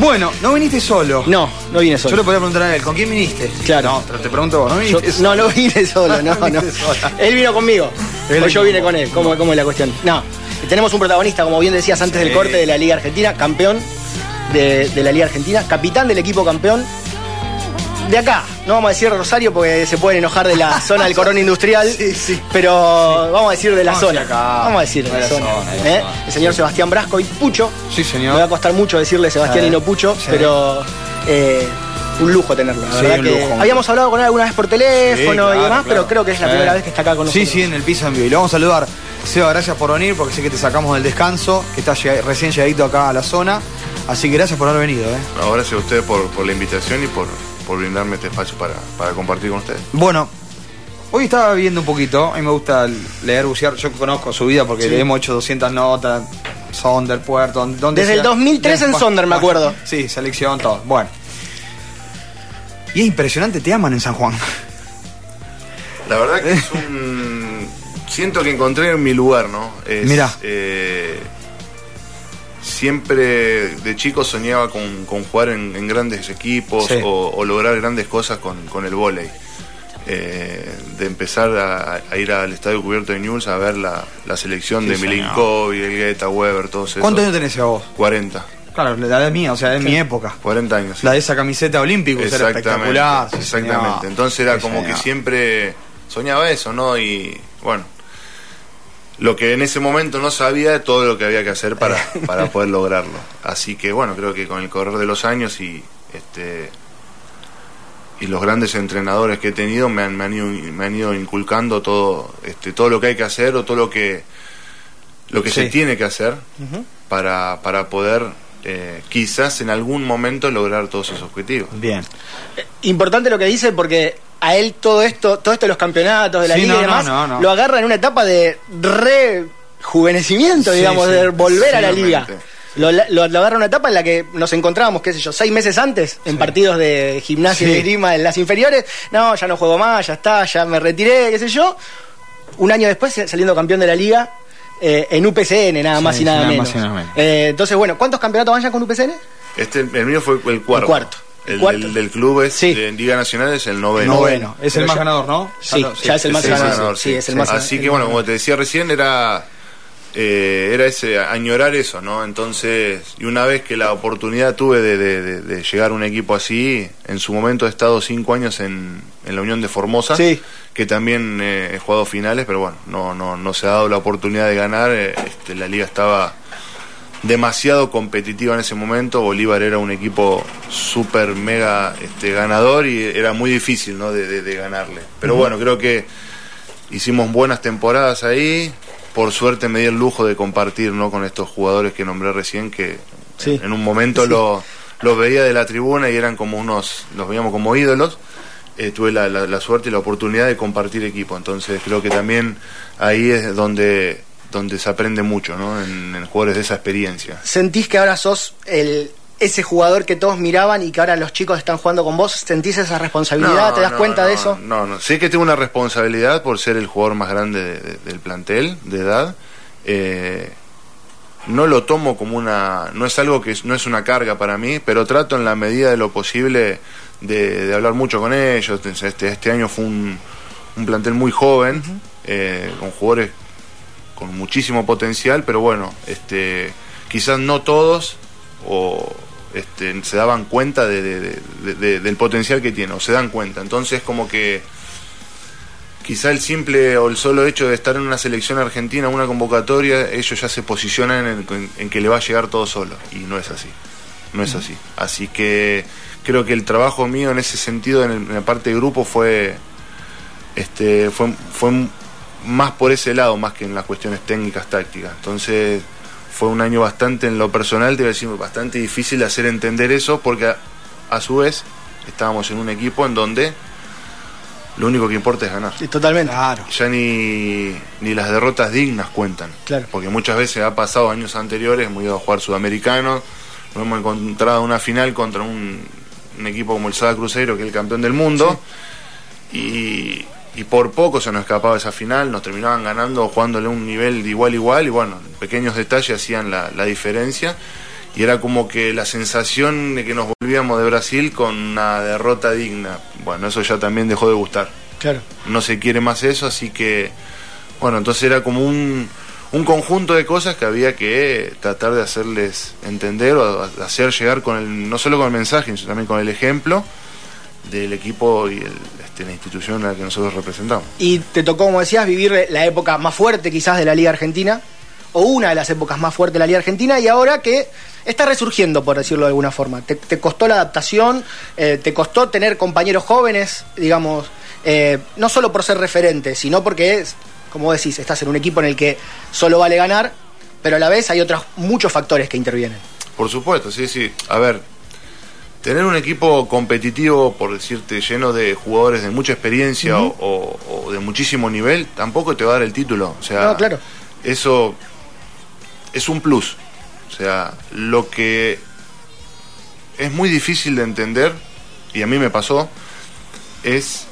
Bueno, no viniste solo. No, no vine Yo solo. le podría preguntar a él, ¿con quién viniste? Claro. No, pero te pregunto vos, ¿no Yo- viniste no, no vine solo, no, No. Él vino conmigo. Él o yo vine con él. ¿Cómo, cómo es la cuestión? No. Tenemos un protagonista, como bien decías antes del corte, de la Liga Argentina, campeón de, de la Liga Argentina, capitán del equipo campeón. De acá, no vamos a decir Rosario porque se pueden enojar de la zona del corón industrial, Sí, sí. pero vamos a decir de la Vamos zona. acá. Vamos a decir de la, la zona. zona, de la ¿eh? zona. El señor Sebastián Brasco y Pucho. Sí, señor. Me va a costar mucho decirle Sebastián Sí. y no Pucho, Sí. pero eh, un lujo tenerlo. La Sí, verdad un que lujo. habíamos hablado con él alguna vez por teléfono Sí, y claro, demás, pero creo que es la Sí. primera vez que está acá con nosotros. Sí, sí, en el piso en vivo. Y lo vamos a saludar. Seba, gracias por venir porque sé que te sacamos del descanso, que estás recién llegadito acá a la zona. Así que gracias por haber venido. ¿eh? No, gracias a ustedes por, por la invitación y por, por brindarme este espacio para, para compartir con ustedes. Bueno, hoy estaba viendo un poquito. A mí me gusta leer, bucear. Yo conozco su vida porque Sí. le hemos hecho 200 notas. Sonder, Puerto, donde- Desde el 2003 en Sonder, me acuerdo. Sí, selección, todo. Bueno. Y es impresionante, te aman en San Juan. La verdad que es un... Siento que encontré mi lugar, ¿no? Es, Mirá. eh, siempre de chico soñaba con, con jugar en, en grandes equipos Sí. o, o lograr grandes cosas con, con el vóley. Eh, de empezar a, a ir al estadio cubierto de News a ver la, la selección Sí, de. Milinkovic, Elgueta, Weber, todos esos. ¿Cuántos años tenés a vos? 40. Claro, la edad mía, o sea, es mi época. 40 años. sí. La de esa camiseta olímpica era espectacular. Exactamente. Entonces era como que siempre soñaba eso, ¿no? Y bueno, lo que en ese momento no sabía de todo lo que había que hacer para, para poder lograrlo. Así que bueno, creo que con el correr de los años y este y los grandes entrenadores que he tenido me han, me han, ido, me han ido inculcando todo este todo lo que hay que hacer o todo lo que lo que Sí. se tiene que hacer para, para poder eh, quizás en algún momento lograr todos esos objetivos. Bien. Importante lo que dice porque a él todo esto, todo esto de los campeonatos de la Sí, liga no, y demás, no, no. lo agarra en una etapa de rejuvenecimiento, Sí, digamos, sí. de volver a la liga. Lo, lo- lo agarra en una etapa en la que nos encontrábamos, qué sé yo, seis meses antes, en Sí. partidos de gimnasia y Sí. de esgrima en las inferiores. No, ya no juego más, ya está, ya me retiré, qué sé yo. Un año después saliendo campeón de la liga eh, en UPCN, nada Sí, más y nada, nada menos. más y nada menos. Eh, entonces, bueno, ¿cuántos campeonatos van ya con UPCN? Este, el mío fue el cuarto. El cuarto. El, El cuarto. del, del club es Sí. en Liga Nacional es el noveno. Noveno. Es el más ya- ganador, ¿no? Sí, lo- ya es el más Sí, ganador. sí, Sí, es el más Así el que más bueno, ganador. como te decía recién, era eh, era ese añorar eso, ¿no? Entonces, y una vez que la oportunidad tuve de, de- de- de llegar a un equipo así, en su momento he estado cinco años en, en la Unión de Formosa, Sí. que también eh, he jugado finales, pero bueno, no, no, no se ha dado la oportunidad de ganar. eh, este, la liga estaba demasiado competitiva en ese momento. Bolívar era un equipo súper mega este, ganador y era muy difícil ¿no? de, de- de ganarle. Pero bueno, creo que hicimos buenas temporadas ahí. Por suerte me di el lujo de compartir ¿no? con estos jugadores que nombré recién, que Sí. en un momento lo- los veía de la tribuna y eran como unos, los veíamos como ídolos. Eh, tuve la, la- la suerte y la oportunidad de compartir equipo. Entonces creo que también ahí es donde, donde se aprende mucho, ¿no? En, en jugadores de esa experiencia. ¿Sentís que ahora sos el, ese jugador que todos miraban y que ahora los chicos están jugando con vos? ¿Sentís esa responsabilidad? No, ¿Te das no, cuenta no, de eso? No, no. Sé que tengo una responsabilidad por ser el jugador más grande de- de- del plantel, de edad. Eh, no lo tomo como una. No es algo que no es una carga para mí, pero trato en la medida de lo posible de, de hablar mucho con ellos. Este, este año fue un, un plantel muy joven, eh, con jugadores con muchísimo potencial, pero bueno, este, quizás no todos o este, se daban cuenta de- de- de- de- del potencial que tiene, o se dan cuenta. Entonces como que quizá el simple o el solo hecho de estar en una selección argentina, una convocatoria, ellos ya se posicionan en, en- en que le va a llegar todo solo, y no es así, no es así. Así que creo que el trabajo mío en ese sentido, en, el- en la parte de grupo, fue, este, fue, fue más por ese lado, más que en las cuestiones técnicas, tácticas. Entonces fue un año bastante, en lo personal, te voy a decir, bastante difícil de hacer entender eso, porque a, a su vez estábamos en un equipo en donde lo único que importa es ganar. Sí, totalmente. Claro. Ya ni, ni las derrotas dignas cuentan. Claro. Porque muchas veces ha pasado años anteriores, hemos ido a jugar sudamericano, nos hemos encontrado en una final contra un, un equipo como el Sada Cruzeiro, que es el campeón del mundo, y, y por poco se nos escapaba esa final, nos terminaban ganando jugándole un nivel de igual igual, y bueno, pequeños detalles hacían la, la diferencia. y era como que la sensación de que nos volvíamos de Brasil con una derrota digna. Bueno, eso ya también dejó de gustar. Claro. No se quiere más eso, así que, bueno, entonces era como un, un conjunto de cosas que había que tratar de hacerles entender o hacer llegar con el, no solo con el mensaje, sino también con el ejemplo del equipo y el, este, la institución a la que nosotros representamos. Y te tocó, como decías, vivir la época más fuerte quizás de la Liga Argentina, o una de las épocas más fuertes de la Liga Argentina, y ahora que está resurgiendo, por decirlo de alguna forma. Te, te costó la adaptación, eh, te costó tener compañeros jóvenes, digamos, eh, no solo por ser referente, sino porque, es, como decís, estás en un equipo en el que solo vale ganar, pero a la vez hay otros muchos factores que intervienen. Por supuesto, sí, sí. A ver, tener un equipo competitivo, por decirte, lleno de jugadores de mucha experiencia Ujú. o, o- o de muchísimo nivel, tampoco te va a dar el título. O sea, No, claro. eso es un plus. O sea, lo que es muy difícil de entender, y a mí me pasó, es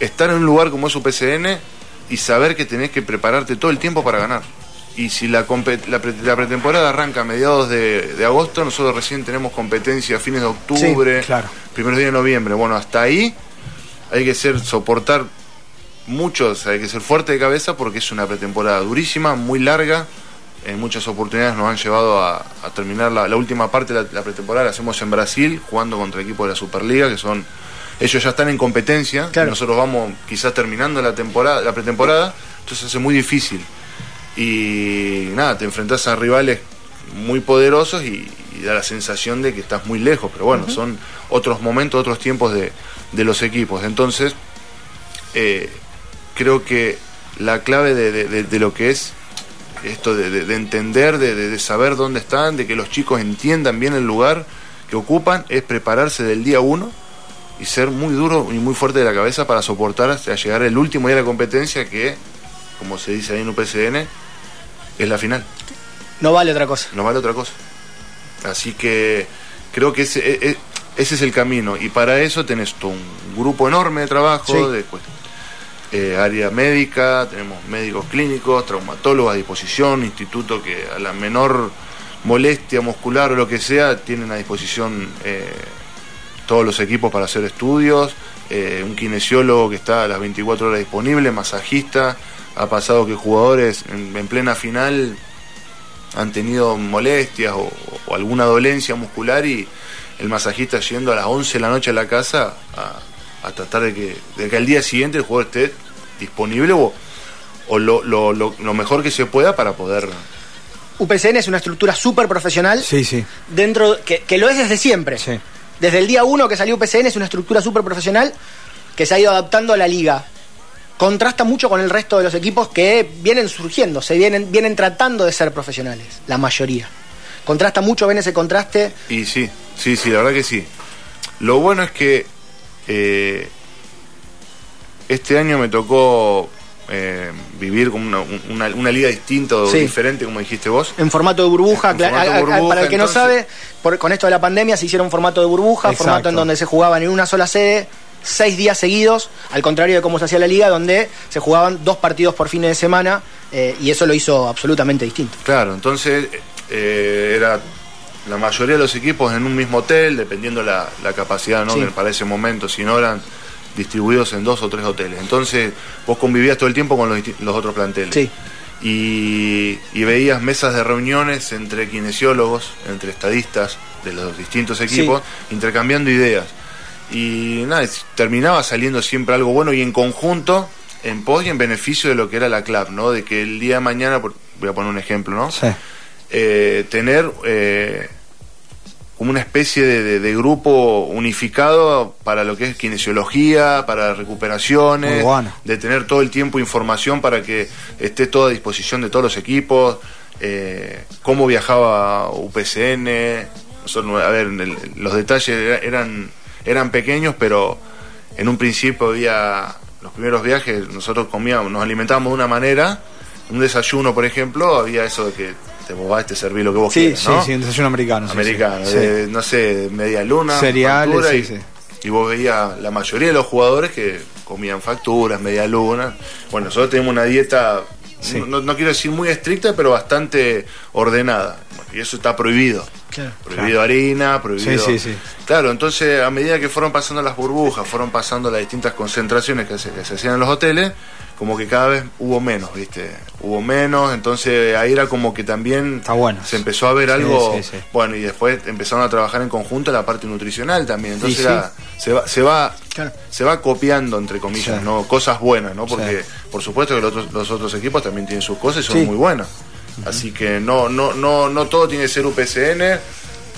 estar en un lugar como es UPCN y saber que tenés que prepararte todo el tiempo para ganar. Y si la, la, pre- la pretemporada arranca a mediados de, de agosto, nosotros recién tenemos competencia a fines de octubre, Sí, claro. primeros días de noviembre. Bueno, hasta ahí hay que ser, soportar muchos, hay que ser fuerte de cabeza porque es una pretemporada durísima, muy larga. En muchas oportunidades nos han llevado a, a terminar la, la última parte de la, la pretemporada, la hacemos en Brasil, jugando contra equipos de la Superliga, que son. Ellos ya están en competencia, Claro. nosotros vamos quizás terminando la temporada, la pretemporada, entonces hace muy difícil. Y nada, te enfrentás a rivales muy poderosos y, y da la sensación de que estás muy lejos, pero bueno, son otros momentos, otros tiempos de, de los equipos. Entonces, eh, creo que la clave de, de- lo que es esto de, de- de entender, de, de- de saber dónde están, de que los chicos entiendan bien el lugar que ocupan, es prepararse del día uno y ser muy duro y muy fuerte de la cabeza para soportar hasta llegar el último día de la competencia que, como se dice ahí en UPCN, es la final No vale otra cosa. no vale otra cosa. Así que creo que ese, e- e- ese es el camino. Y para eso tenés todo un grupo enorme de trabajo, Sí. de eh, área médica, tenemos médicos clínicos, traumatólogos a disposición, instituto que a la menor molestia muscular o lo que sea, tienen a disposición eh, todos los equipos para hacer estudios, eh, un kinesiólogo que está a las 24 horas disponible, masajista, ha pasado que jugadores en, en plena final han tenido molestias o, o alguna dolencia muscular y el masajista yendo a las 11 de la noche a la casa a, a tratar de que, de que al día siguiente el jugador esté disponible o, o lo, lo- lo- lo mejor que se pueda para poder... UPCN es una estructura súper profesional Sí, sí. dentro que, que lo es desde siempre. Sí. Desde el día uno que salió UPCN es una estructura súper profesional que se ha ido adaptando a la liga. Contrasta mucho con el resto de los equipos que vienen surgiendo, se vienen, vienen tratando de ser profesionales, la mayoría. Contrasta mucho, ven ese contraste. Y sí, sí, sí, la verdad que sí. Lo bueno es que eh, este año me tocó eh, vivir con una, una- una liga distinta o Sí. diferente, como dijiste vos. En formato de burbuja, En formato a- a- burbuja, para el que no sabe, por- con esto de la pandemia se hicieron formato de burbuja, Exacto. formato en donde se jugaban en una sola sede seis días seguidos, al contrario de cómo se hacía la liga, donde se jugaban dos partidos por fin de semana, eh, y eso lo hizo absolutamente distinto. Claro, entonces eh, era la mayoría de los equipos en un mismo hotel, dependiendo la, la capacidad ¿no? Sí. para ese momento, si no eran distribuidos en dos o tres hoteles. Entonces vos convivías todo el tiempo con los, los otros planteles. Sí. Y, y veías mesas de reuniones entre kinesiólogos, entre estadistas de los distintos equipos, intercambiando ideas. Y nada, terminaba saliendo siempre algo bueno y en conjunto, en pos y en beneficio de lo que era la CLAP, ¿no? De que el día de mañana, voy a poner un ejemplo, ¿no? Sí. eh, tener eh, como una especie de, de- de grupo unificado para lo que es kinesiología, para recuperaciones, Muy bueno. de tener todo el tiempo información para que esté todo a disposición de todos los equipos, eh, cómo viajaba UPCN, nosotros, a ver, el- los detalles era- eran, eran pequeños, pero en un principio había los primeros viajes, nosotros comíamos, nos alimentábamos de una manera, un desayuno, por ejemplo, había eso de que te vas, te serví lo que vos Sí, quieras, sí, ¿no? sí, un desayuno americano. sí, Americano, sí. de, no sé, media luna, Cereales, sí, y, sí. y vos veías la mayoría de los jugadores que comían facturas, media luna. Bueno, nosotros tenemos una dieta, Sí. no, no quiero decir muy estricta, pero bastante ordenada. y eso está prohibido. Claro. Prohibido harina, prohibido. Sí, sí, sí. Claro, entonces a medida que fueron pasando las burbujas, fueron pasando las distintas concentraciones que se, que se hacían en los hoteles, como que cada vez hubo menos, ¿viste? Hubo menos, entonces ahí era como que también Está bueno. se empezó a ver Sí, algo. sí, sí. Bueno, y después empezaron a trabajar en conjunto la parte nutricional también. Entonces Y sí. era- se va, se va, Claro. se va copiando entre comillas, Sí. ¿no? Cosas buenas, ¿no? Porque Sí. por supuesto que los otros, los otros equipos también tienen sus cosas y son Sí. muy buenas. Así que no, no, no, no todo tiene que ser UPCN.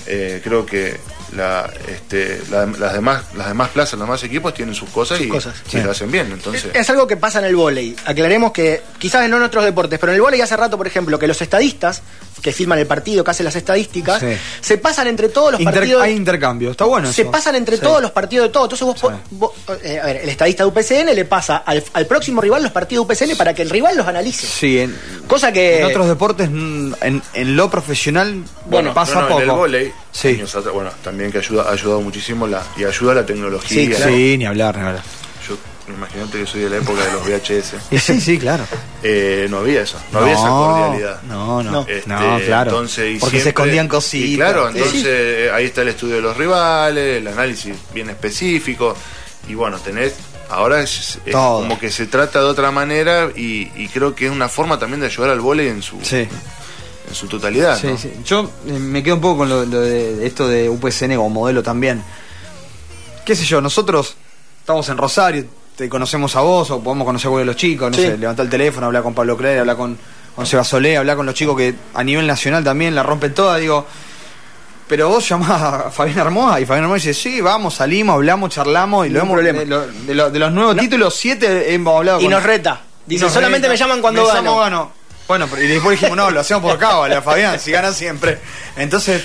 Eh, creo que la, este, la- las demás, las demás plazas, los demás equipos tienen sus cosas y, cosas. y Sí. lo hacen bien. Entonces, Es algo que pasa en el vóley. Aclaremos que quizás no en otros deportes, pero en el vóley hace rato, por ejemplo, que los estadistas que filman el partido, que hacen las estadísticas, Sí. se pasan entre todos los Inter- partidos. hay intercambio, está bueno. se eso. pasan entre Sí. todos los partidos de todo. Entonces vos, vos- eh, a ver, el estadista de UPCN le pasa al, al próximo rival los partidos de UPCN para que el rival los analice. Sí, en, Cosa que. en otros deportes, mm, en, en lo profesional, Bueno, pasa no, no, poco. en el vóley, Sí. años atrás, bueno, también que ayuda, ha ayudado muchísimo la, y ayuda la tecnología. Sí, claro. Sí, ni hablar, ni hablar. Yo, imagínate que soy de la época de los VHS. Sí, sí, claro. Eh, no había eso, no, había esa cordialidad. No, no, no, Este, claro. Entonces, y Porque se escondían cositas. y claro, entonces eh, ahí está el estudio de los rivales, el análisis bien específico. Y bueno, tenés. Ahora es, como que se trata de otra manera y, y creo que es una forma también de ayudar al vóley en su, Sí. En su totalidad. Sí, ¿no? sí. Yo eh, me quedo un poco con lo, lo de esto de UPCN como modelo también. ¿Qué sé yo? Nosotros estamos en Rosario, te conocemos a vos o podemos conocer a de los chicos, no Sí. sé, levantar el teléfono, hablar con Pablo Clare, hablar con, con Seba Solé, hablar con los chicos que a nivel nacional también la rompen toda, digo. Pero vos llamás a Fabián Hermosa y Fabián Hermosa dice, sí, vamos, salimos, hablamos, charlamos y lo hemos, de, lo- de lo- de los nuevos títulos, siete hemos hablado y con nos reta. Dice, nos solamente reta. me llaman cuando Me gano. llamo, gano. Bueno, y después dijimos, no, lo hacemos por acá, vale, Fabián, si gana siempre. Entonces,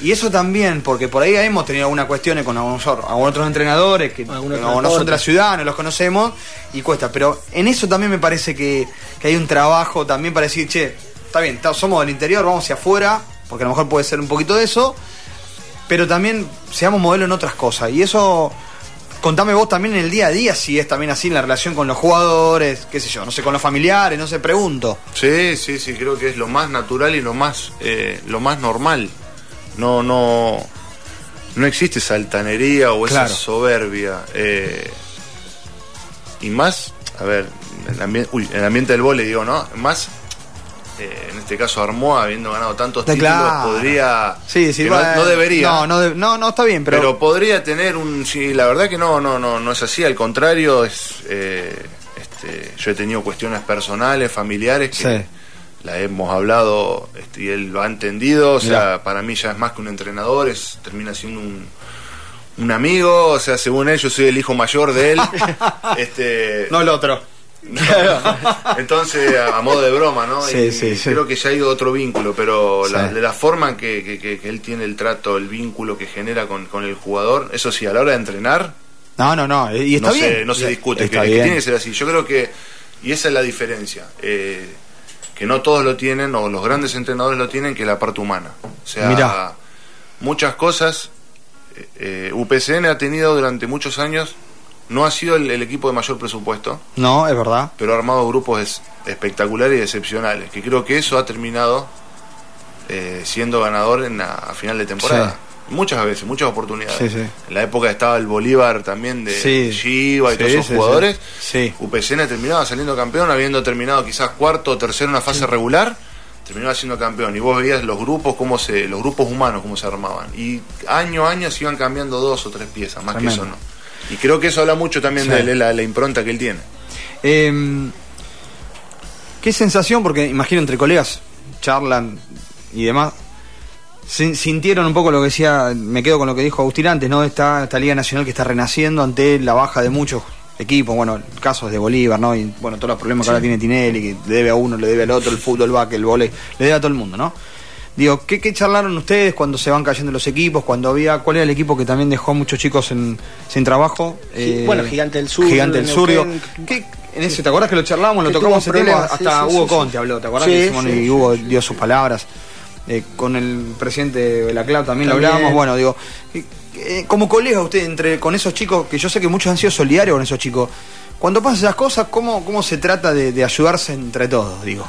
y eso también, porque por ahí hemos tenido algunas cuestiones con algunos, algunos otros entrenadores que Algunos de la ciudad no los conocemos y cuesta. Pero en eso también me parece que, que hay un trabajo también para decir, che, está bien, está- somos del interior, vamos hacia afuera, porque a lo mejor puede ser un poquito de eso, pero también seamos modelo en otras cosas. Y eso, contame vos también en el día a día si es también así en la relación con los jugadores, qué sé yo, no sé, con los familiares, no sé, pregunto. Sí, sí, sí, creo que es lo más natural y lo más, eh, lo más normal. No, no, no existe esa altanería o esa soberbia. eh, y más, a ver, en el, ambi- uy, en el ambiente del vóley, digo, ¿no? Más, eh, en este caso Armoa, habiendo ganado tantos títulos, claro. podría... Sí, que no, debería. No, no, de- no, no, está bien, pero, pero, podría tener un sí la verdad que no no no no es así al contrario es eh, este, yo he tenido cuestiones personales familiares que Sí. la hemos hablado este, y él lo ha entendido o sea Mirá. para mí ya es más que un entrenador es termina siendo un un amigo o sea según él yo soy el hijo mayor de él este no el otro. entonces, a, modo de broma, ¿no? Sí, Y sí, sí. Creo que ya ha ido otro vínculo, pero la- de la forma que, que- que- que él tiene el trato, el vínculo que genera con, con el jugador, eso sí, a la hora de entrenar, No, no, no, y está no, bien. Se, no se discute, que, Está que bien. tiene que ser así. Yo creo que, y esa es la diferencia, eh, que no todos lo tienen, o los grandes entrenadores lo tienen, que es la parte humana. O sea, Mirá. muchas cosas, eh, eh, UPCN ha tenido durante muchos años, no ha sido el- el equipo de mayor presupuesto, No, es verdad. pero ha armado grupos es- espectaculares y excepcionales, que creo que eso ha terminado eh, siendo ganador en la, a final de temporada. Muchas veces, muchas oportunidades. Sí, sí. En la época estaba el Bolívar también de Sí. Chiva y todos esos jugadores. UPCN terminaba saliendo campeón, habiendo terminado quizás cuarto o tercero en una fase regular, terminaba siendo campeón. Y vos veías los grupos, cómo se, los grupos humanos, cómo se armaban. Y año a año se iban cambiando dos o tres piezas, más Tremendo. que eso no. Y creo que eso habla mucho también Sí. de la, la impronta que él tiene. Eh, ¿Qué sensación? Porque imagino entre colegas charlan y demás. sin- Sintieron un poco lo que decía, me quedo con lo que dijo Agustín antes, ¿no? Esta, esta Liga Nacional que está renaciendo ante la baja de muchos equipos, bueno, casos de Bolívar, ¿no? Y bueno, todos los problemas que ahora tiene Tinelli, que le debe a uno, le debe al otro, el fútbol, el básquet, el volei, le debe a todo el mundo, ¿no? Digo, ¿qué, qué charlaron ustedes cuando se van cayendo los equipos? Cuando había, ¿cuál era el equipo que también dejó a muchos chicos en, sin trabajo? Gi- bueno, Gigante del Sur, Gigante del Sur, digo. ¿qué- en ese, ¿te acuerdas que lo charlamos, lo tocamos ese tema? Hasta sí, Hugo sí, sí. Conte habló, ¿te acuerdas? Sí, que hicimos y. Hugo dio sus palabras. Eh, con el presidente de la CLAB también, lo hablábamos. Bueno, digo, eh, eh, como colega usted, entre con esos chicos, que yo sé que muchos han sido solidarios con esos chicos, cuando pasan esas cosas, ¿cómo, cómo se trata de, de ayudarse entre todos? Digo,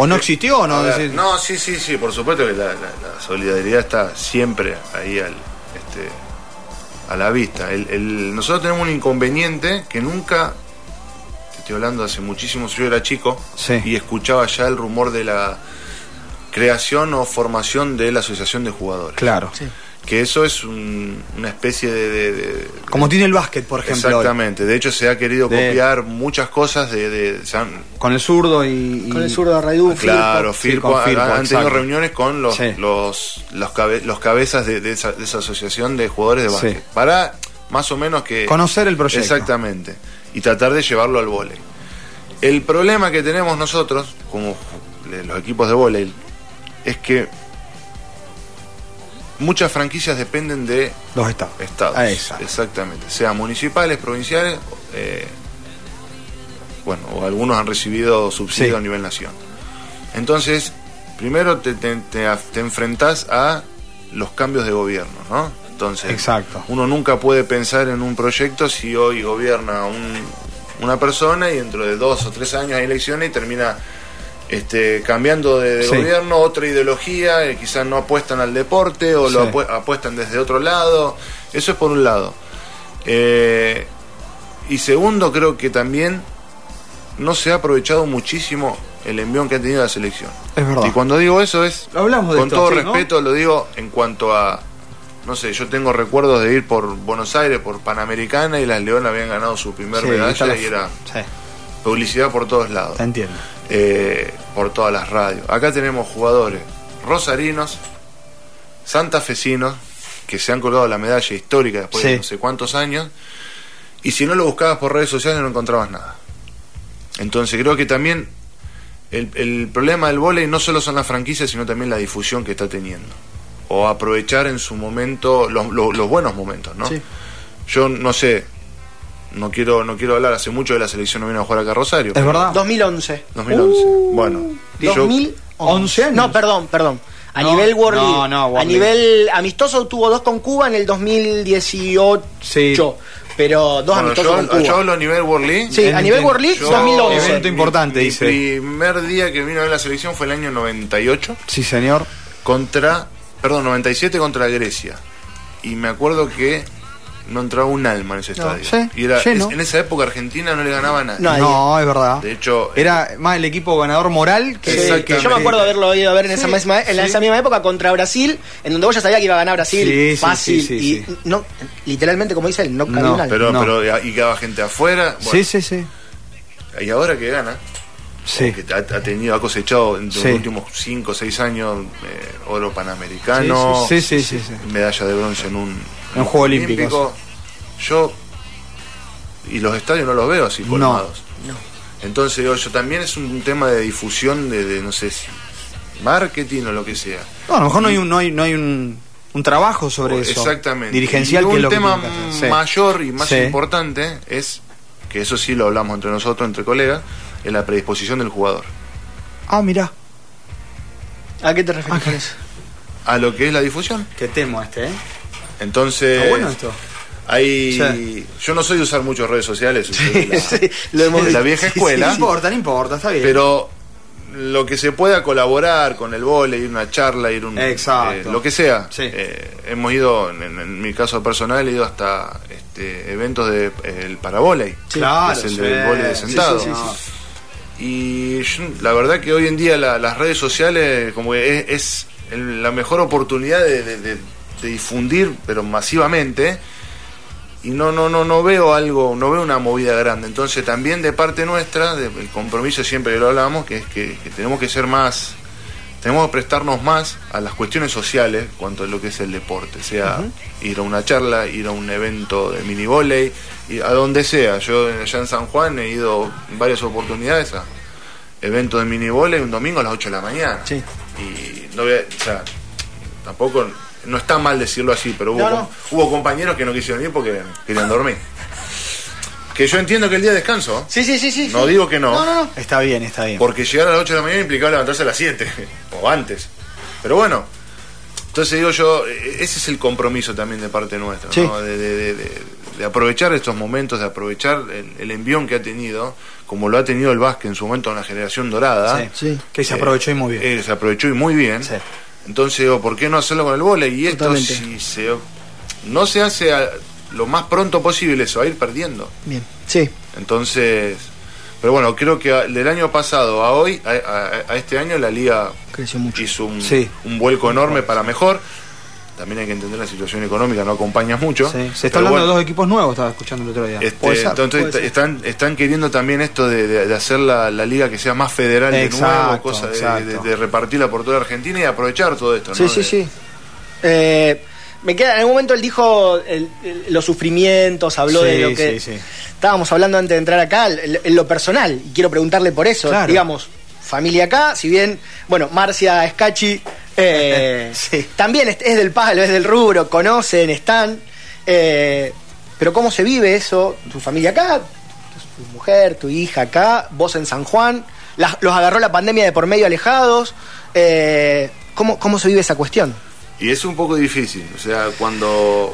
¿O no existió o no? A ver, Decir- no, sí, sí, sí, por supuesto que la, la- la solidaridad está siempre ahí al, este, a la vista. El- el- nosotros tenemos un inconveniente que nunca, te estoy hablando hace muchísimo, yo era chico Sí. y escuchaba ya el rumor de la creación o formación de la asociación de jugadores. Claro. Sí. Que eso es un- una especie de... de- de- Como tiene el básquet, por ejemplo. hoy. Exactamente, de hecho se ha querido De- copiar muchas cosas de... de- se han- Con el zurdo y. y- Con el zurdo de Raidú, Claro, Firpo, con Firpo, han, han tenido reuniones con los Sí. los, los, cabe- los cabezas de, de esa, de esa asociación de jugadores de Sí. básquet para más o menos que Conocer el proyecto. exactamente y tratar de llevarlo al vóley. El problema que tenemos nosotros como los equipos de vóley es que muchas franquicias dependen de Los estados. estados. Ah, exacto. Exactamente. Sean municipales, provinciales, eh, bueno, o algunos han recibido subsidio Sí. a nivel nación. Entonces, primero te, te, te te enfrentás a los cambios de gobierno, ¿no? Entonces, Exacto. uno nunca puede pensar en un proyecto si hoy gobierna un- una persona y dentro de dos o tres años hay elecciones y termina este, cambiando de, de Sí. gobierno, otra ideología, eh, quizás no apuestan al deporte o lo Sí. apue- apuestan desde otro lado. Eso es por un lado. Eh, y segundo, creo que también no se ha aprovechado muchísimo el envión que ha tenido la selección. Es verdad. Y cuando digo eso es, Lo hablamos de con esto, todo sí, ¿no? respeto, lo digo en cuanto a, no sé, yo tengo recuerdos de ir por Buenos Aires, por Panamericana, y las Leonas habían ganado su primer Sí, medalla y era Sí, publicidad por todos lados, te entiendo. Eh, por todas las radios. Acá tenemos jugadores rosarinos, santafesinos, que se han colgado la medalla histórica después Sí. de no sé cuántos años, y si no lo buscabas por redes sociales no encontrabas nada. Entonces creo que también el, el problema del vóley no solo son las franquicias, sino también la difusión que está teniendo. O aprovechar en su momento los, los- los buenos momentos, ¿no? Sí. Yo no sé, no quiero, no quiero hablar, hace mucho de la selección no vino a jugar acá a Rosario. ¿Es verdad? 2011. 2011. bueno, y yo- 2011. 11 años. No, perdón, perdón. A No, nivel World no, League. no, World a nivel amistoso tuvo dos con Cuba en el 2018. Sí. Pero dos bueno, amistosos yo, con Cuba. yo hablo a nivel World League. Sí, a nivel World League, Yo- 2011. Evento importante, mi, dice. Mi primer día que vino a ver la selección fue el año 98 Sí, señor. contra, perdón, 97 contra Grecia. Y me acuerdo que no entraba un alma en ese No, estadio. sí, y era, lleno. es- en esa época Argentina no le ganaba a nadie. No, es verdad. De hecho, Era más el equipo ganador moral que. Sí, Exactamente. yo me acuerdo haberlo ido a ver en, esa, Sí, misma, en sí. esa misma época contra Brasil, en donde vos ya sabías que iba a ganar Brasil Sí, sí, fácil. sí, sí, y sí. no, literalmente, como dice él, no cayó No, un alma. pero, no. pero y quedaba gente afuera. Sí, Bueno, sí, sí. Y ahora que gana, Sí. que ha, ha tenido, ha cosechado en Sí. los últimos 5 o 6 años eh, oro panamericano, Sí, sí, sí, sí, sí. medalla de bronce en un, En Juegos Olímpicos. Yo, y los estadios no los veo así No. colmados. No. Entonces, digo, yo también es un tema de difusión, de, de, no sé si marketing o lo que sea. No, a lo mejor no hay un, no hay, no hay un, un trabajo sobre eso. Exactamente. Dirigencial y que es un lo tema que mayor y más Sí. importante es, que eso sí lo hablamos entre nosotros, entre colegas, es la predisposición del jugador. Ah, mirá. ¿A qué te refieres con eso? A lo que es la difusión. Qué temo este, ¿eh? Entonces, Está bueno esto. hay, Sí. yo no soy de usar mucho redes sociales, la, Sí, lo hemos de la vieja No escuela, importa, no importa, está bien. pero lo que se pueda colaborar con el vole, ir a una charla, ir un Exacto. eh, lo que sea. Sí. Eh, hemos ido, en, en mi caso personal, he ido hasta este, eventos de eh, el paravoley, claro, es el del vóley de sentado. Y yo- la verdad que hoy en día la- las redes sociales como que es, es el- la mejor oportunidad de, de- de- de difundir, pero masivamente. Y no, no, no, no veo algo, no veo una movida grande. Entonces también de parte nuestra, de- el compromiso siempre que lo hablamos, que es que, que tenemos que ser más, tenemos que prestarnos más a las cuestiones sociales cuanto a lo que es el deporte, sea ir a una charla, ir a un evento de mini volei, a donde sea. Yo allá en San Juan he ido en varias oportunidades a eventos de mini volei un domingo a las 8 de la mañana. Sí. Y no voy a- o sea, tampoco no está mal decirlo así, pero hubo, No, no. com- hubo compañeros que no quisieron ir porque querían dormir. Que yo entiendo que el día de descanso, Sí, sí, sí, sí. no sí. digo que no, No, no, no. Está bien, está bien. porque llegar a las 8 de la mañana implicaba levantarse a las 7 o antes. Pero bueno, entonces digo yo, eh, ese es el compromiso también de parte nuestra, Sí. ¿no? de, de- de- de- de aprovechar estos momentos, de aprovechar el, el envión que ha tenido, como lo ha tenido el básquet en su momento en la generación dorada. Sí, Sí. Que se aprovechó y muy bien. eh, se aprovechó y muy bien. Entonces digo, ¿por qué no hacerlo con el vóley? Y esto Totalmente. si se, no se hace a- lo más pronto posible, se va a ir perdiendo. Bien. Sí. Entonces, pero bueno, creo que a- del año pasado a hoy, a, a- a este año, la liga Creció mucho. hizo un, Sí. un vuelco enorme para mejor. También hay que entender la situación económica, no acompaña mucho. Sí, Se está hablando bueno, de dos equipos nuevos, estaba escuchando el otro día. este, entonces están, están queriendo también esto de, de- de hacer la, la liga que sea más federal de nuevo, Exacto, cosa de, exacto. de- de repartirla por toda Argentina y aprovechar todo esto. Sí, ¿no? sí, De- sí. Eh, me queda, en algún momento él dijo el- el- los sufrimientos, habló de lo que sí, sí. estábamos hablando antes de entrar acá, en lo personal, y quiero preguntarle por eso. Claro. Digamos, familia acá, si bien, bueno, Marcia Escachi eh, Sí. también es, es del palo, es del rubro, conocen, están. eh, pero ¿cómo se vive eso? Tu familia acá, tu mujer, tu hija acá, vos en San Juan, las- los agarró la pandemia de por medio alejados. eh, ¿cómo, ¿Cómo se vive esa cuestión? Y es un poco difícil, o sea, cuando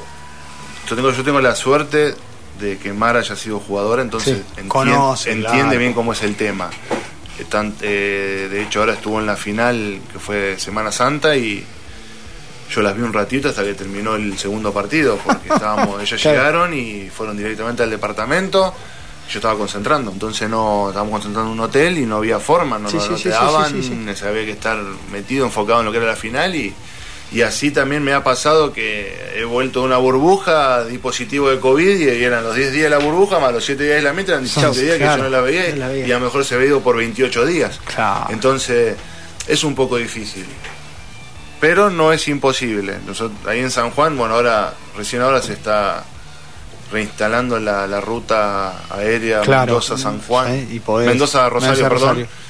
yo tengo yo tengo la suerte de que Mara haya sido jugadora, entonces Sí. entien- Conoce, entiende claro. bien cómo es el tema. Eh, eh, de hecho, ahora estuvo en la final, que fue Semana Santa, y yo las vi un ratito hasta que terminó el segundo partido, porque estábamos, ellas Claro. llegaron y fueron directamente al departamento. Yo estaba concentrando, entonces no estábamos concentrando en un hotel y no había forma, no, Sí, no- sí, no sí, te sí, daban, sí, sí, sí. había que estar metido, enfocado en lo que era la final y, y así también me ha pasado que he vuelto de una burbuja, di positivo de COVID y, eran los 10 días de la burbuja más los 7 días de la mitra, eran 17 días que yo no la veía, no la veía. y a lo mejor se había ido por 28 días. Claro. Entonces es un poco difícil. Pero no es imposible. Nosotros, ahí en San Juan, bueno, ahora recién ahora se está reinstalando la, la ruta aérea Claro. Mendoza-San Juan. Sí, y Mendoza-Rosario, Mendoza, perdón. Rosario.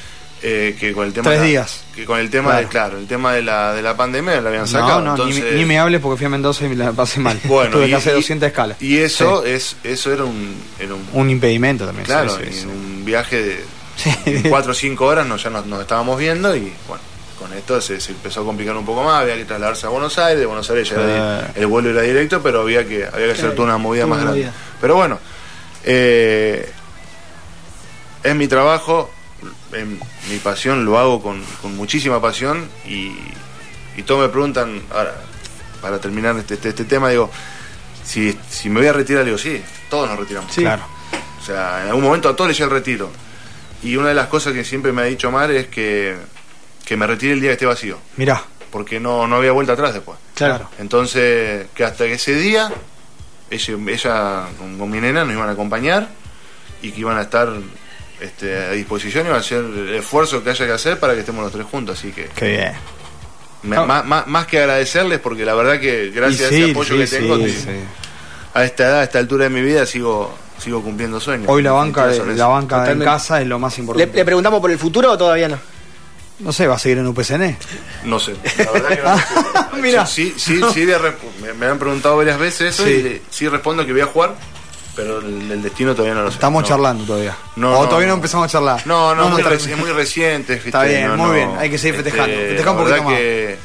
Eh, que con el tema Tres de la- días. que con el tema Claro. de claro el tema de la, de la pandemia la habían sacado No, no, ni, entonces me- ni me hables porque fui a Mendoza y me la pasé mal. bueno Tuve y, que hacer y- 200 escalas. y eso Sí. es eso era un, era un Un impedimento también. claro sí, sí, en sí. un viaje de en cuatro o cinco horas nos, ya nos, nos estábamos viendo y bueno con esto se, se empezó a complicar un poco más había que trasladarse a Buenos Aires de Buenos Aires ya era el vuelo era directo pero había que había que hacer toda una movida más una grande movida. pero bueno eh, es mi trabajo en mi pasión lo hago con, con muchísima pasión y, y todos me preguntan ahora para terminar este, este, este tema digo si, si me voy a retirar digo sí todos nos retiramos Sí. Claro. o sea, en algún momento a todos les llega el retiro. Y una de las cosas que siempre me ha dicho Mar es que, que me retire el día que esté vacío. Mirá. Porque no, no había vuelta atrás después. Claro. Entonces, que hasta que ese día, ella, ella con, con mi nena nos iban a acompañar y que iban a estar este, a disposición y iban a hacer el esfuerzo que haya que hacer para que estemos los tres juntos. Así que Qué bien. me- más, más- más que agradecerles porque la verdad que gracias Y a sí, ese apoyo sí, que tengo, sí, te- sí. a esta edad, a esta altura de mi vida, sigo sigo cumpliendo sueños. Hoy la banca, Definitivamente son la banca en casa es lo más ¿Le, importante. le preguntamos por el futuro o todavía no? No sé, ¿va a seguir en UPCN? No sé, la verdad que no sé. Mira. Sí, sí, sí, me, me han preguntado varias veces eso Sí. y le- sí respondo que voy a jugar, pero el, el destino todavía no lo sé. Estamos No. charlando todavía. No, o no, todavía no no. empezamos a charlar. No, no, muy reci- es muy reciente. Está bien, No, muy no. bien, hay que seguir festejando. Festejar un poquito más. que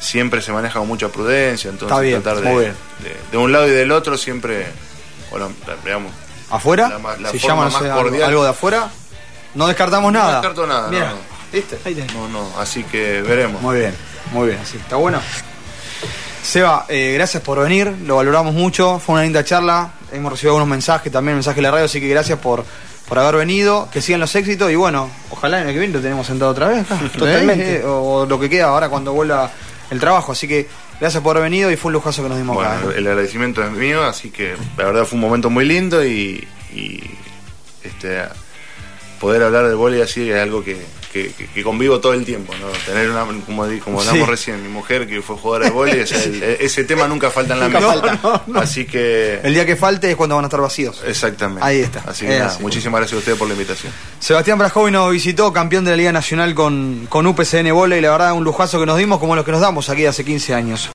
siempre se maneja con mucha prudencia, entonces Está bien, tratar de, muy bien. de, de un lado y del otro siempre, bueno, digamos, ¿Afuera? La la si forma llama, no sé, algo, de afuera, no descartamos no nada. descarto nada. Mira, no, no. ¿viste? No, no, así que veremos. Muy bien, muy bien, así. ¿Está bueno? Seba, eh, gracias por venir, lo valoramos mucho, fue una linda charla, hemos recibido algunos mensajes, también mensajes de la radio, así que gracias por, por haber venido, que sigan los éxitos y bueno, ojalá en el que viene lo tenemos sentado otra vez. Totalmente. ¿Eh? O, lo que queda ahora cuando vuelva el trabajo, así que gracias por haber venido y fue un lujazo que nos dimos Bueno, acá. ¿eh? el agradecimiento es mío, así que la verdad fue un momento muy lindo y, y, este poder hablar del vóley así es algo que, que, que- que convivo todo el tiempo, ¿no? Tener una, como, di- como hablamos Sí. recién, mi mujer que fue jugadora de vóley, ese tema nunca falta en la mesa. Así que El día que falte es cuando van a estar vacíos. exactamente. Ahí está. Así que Es nada, así. muchísimas gracias a ustedes por la invitación. Sebastián Brajovi nos visitó, campeón de la Liga Nacional con, con UPCN Voley, la verdad un lujazo que nos dimos como los que nos damos aquí hace 15 años.